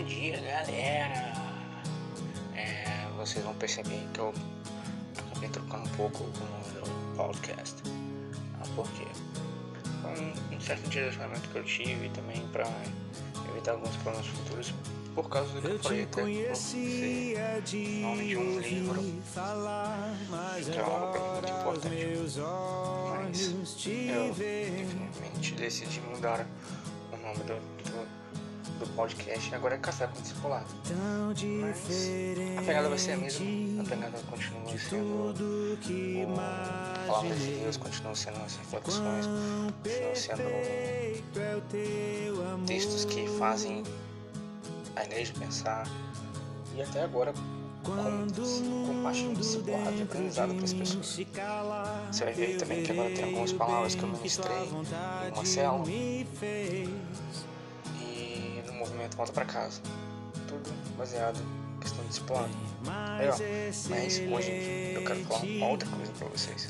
Bom dia, galera! É, vocês vão perceber que eu acabei trocando um pouco o nome do podcast. Ah, por quê? Foi um certo direcionamento que eu tive também para evitar alguns problemas futuros por causa do que eu falei até por ser nome de um livro, que é algo muito importante. Mas eu definitivamente decidi mudar o nome do podcast agora é Café com Discipulado. Mas a pegada vai ser a mesma, a pegada continua sendo o Palavra de Deus, continua sendo as reflexões, continua sendo textos que fazem a igreja pensar e até agora compartilhando discipulado e aprendizado para as pessoas. Você vai ver também que agora tem algumas palavras que eu ministrei em uma célula volta para casa. Tudo baseado em questão de ó, mas hoje eu quero falar uma outra coisa para vocês.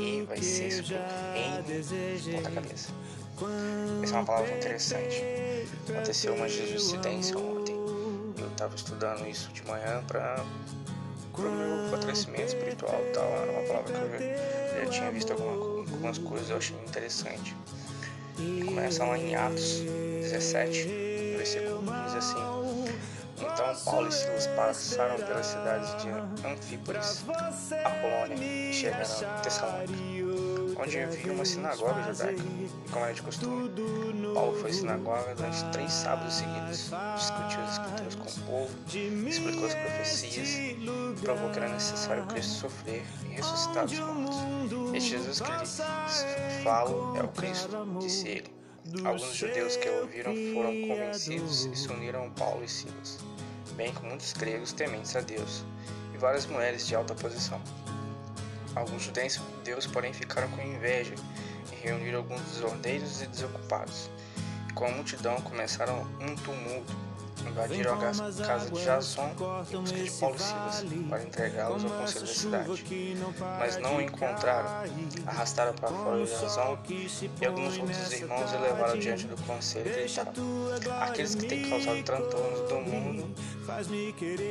E vai ser sobre em ponta cabeça. Essa é uma palavra interessante. Aconteceu uma jesuicidência ontem. Eu estava estudando isso de manhã para o meu fortalecimento espiritual e tal. Era uma palavra que eu já, já tinha visto alguma, algumas coisas, eu achei interessante. E começa lá em Atos 17 assim: Então Paulo e Silas passaram pelas cidades de Anfípolis, Apolônia e chegaram a Tessalônica, onde havia uma sinagoga judaica. Como era de costume, Paulo foi à sinagoga durante três sábados seguidos, discutiu as escrituras com o povo, explicou as profecias e provou que era necessário Cristo sofrer e ressuscitar dos mortos. Este Jesus que lhes falo é o Cristo, disse ele. Alguns judeus que ouviram foram convencidos e se uniram a Paulo e Silas, bem como muitos gregos tementes a Deus, e várias mulheres de alta posição. Alguns judeus, porém, ficaram com inveja e reuniram alguns desordeiros e desocupados. E com a multidão começaram um tumulto invadiram a casa de Jason em busca de Paulo e Silas para entregá-los ao conselho da cidade. Mas não o encontraram, arrastaram para fora Jason e alguns outros irmãos o levaram diante do conselho e gritaram: Aqueles que têm causado transtornos do mundo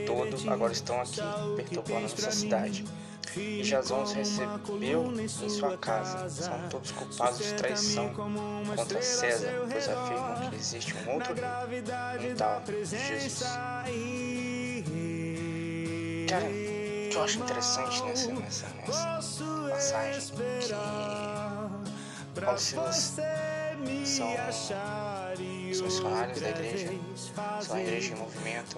todo agora estão aqui, perturbando nossa cidade e Jason os recebeu em sua casa. São todos culpados de traição contra César, pois afirmam que existe um outro rei, um tal Jesus. Cara, o que eu acho interessante nessa, nessa, nessa passagem que Paulo Silas são os missionários da igreja, são a igreja em movimento,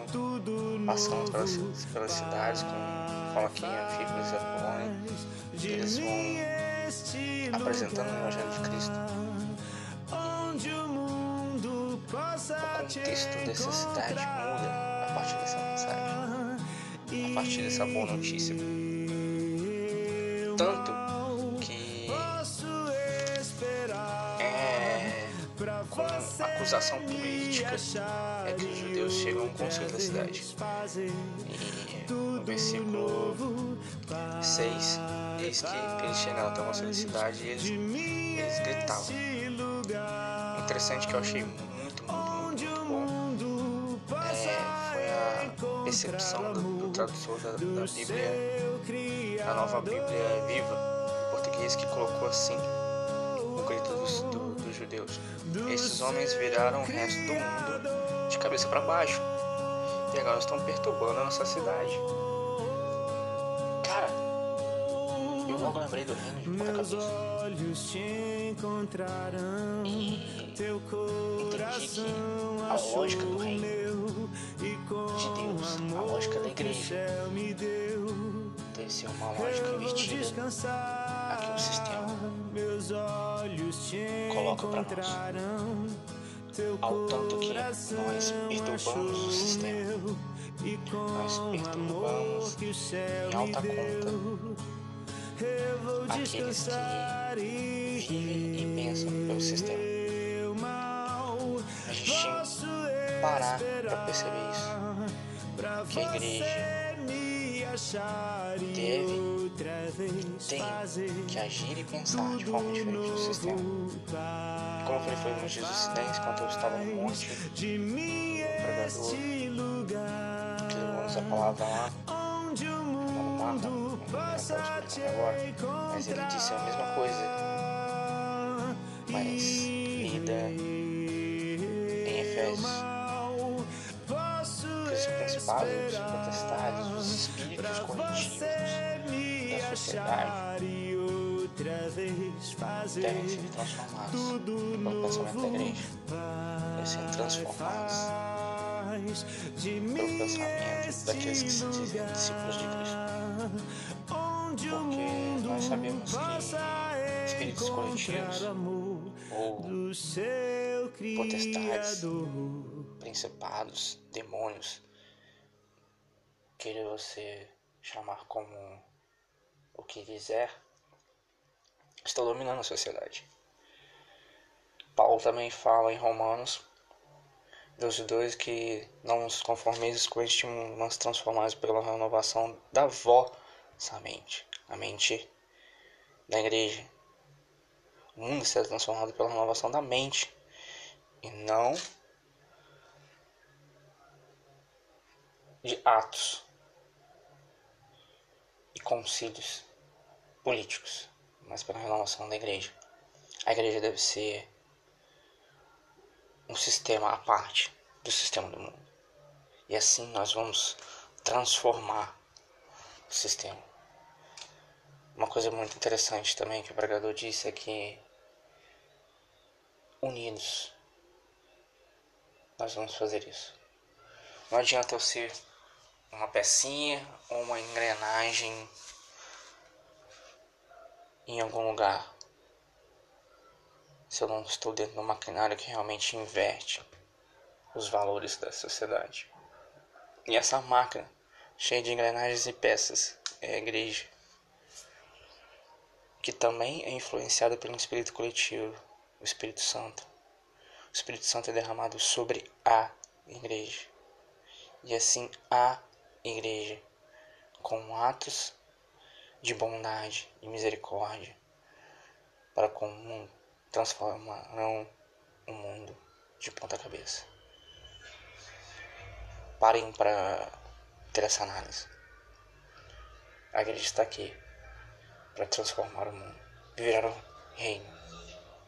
passando pelas, pelas cidades com Coloquinha, Fíbulas e Apolônia, eles vão apresentando o Evangelho de Cristo. O contexto dessa cidade muda a partir dessa mensagem, a partir dessa boa notícia. Tanto com acusação política é que os judeus chegam ao conselho da cidade. E no versículo 6, diz que eles chegaram até uma felicidade e eles, eles gritavam. Interessante que eu achei muito, muito, muito, muito bom é, foi a percepção do, do tradutor da, da Bíblia, da nova Bíblia viva, em português, que colocou assim grito dos, do, dos judeus. Esses homens viraram o resto do mundo de cabeça para baixo e agora estão perturbando a nossa cidade. Cara, eu logo lembrei do reino de ponta cabeça. E entendi que a lógica do reino de Deus, a lógica da igreja, ser uma lógica invertida a que o sistema coloca para nós. ao tanto que nós perturbamos o sistema, nós perturbamos em alta conta. aqueles que vivem e pensam pelo sistema. A gente que parar para perceber isso, que a igreja deve, tem que agir e pensar de forma diferente no sistema. Como falei, foi nos dias dos quando eu estava no monte, o pregador. que usa a palavra lá, no mapa, não agora, mas ele disse a mesma coisa, mas vida em Efésios os principados, os potestades, os espíritos corretivos da sociedade. Devem ser transformados pelo pensamento da igreja, devem ser transformados. pelo pensamento daqueles que se dizem discípulos de Cristo. Porque nós sabemos que espíritos coletivos ou potestades, principados, demônios, queira você chamar como o que quiser, está dominando a sociedade. Paulo também fala em Romanos 12, que não nos conformeis com este mundo, mas transformados pela renovação da vossa mente, a mente da igreja. O mundo será transformado pela renovação da mente e não de atos concílios políticos, mas pela renovação da igreja. A igreja deve ser um sistema à parte do sistema do mundo. E assim nós vamos transformar o sistema. Uma coisa muito interessante também que o pregador disse é que unidos nós vamos fazer isso. Não adianta eu ser uma pecinha ou uma engrenagem em algum lugar. Se eu não estou dentro do maquinário que realmente inverte os valores da sociedade. E essa máquina, cheia de engrenagens e peças, é a igreja. Que também é influenciada pelo espírito coletivo, o Espírito Santo. O Espírito Santo é derramado sobre a igreja. E assim a igreja com atos de bondade e misericórdia para com o mundo transformarão o mundo de ponta cabeça. Parem para ter essa análise. A igreja está aqui para transformar o mundo, virar o reino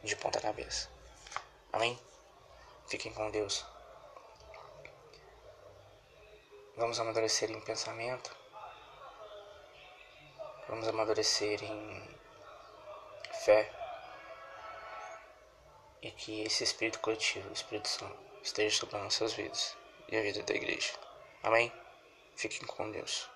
de ponta cabeça. Amém? Fiquem com Deus. Vamos amadurecer em pensamento. Vamos amadurecer em fé. E que esse espírito coletivo, Espírito Santo, esteja sobre nossas vidas e a vida da igreja. Amém? Fiquem com Deus.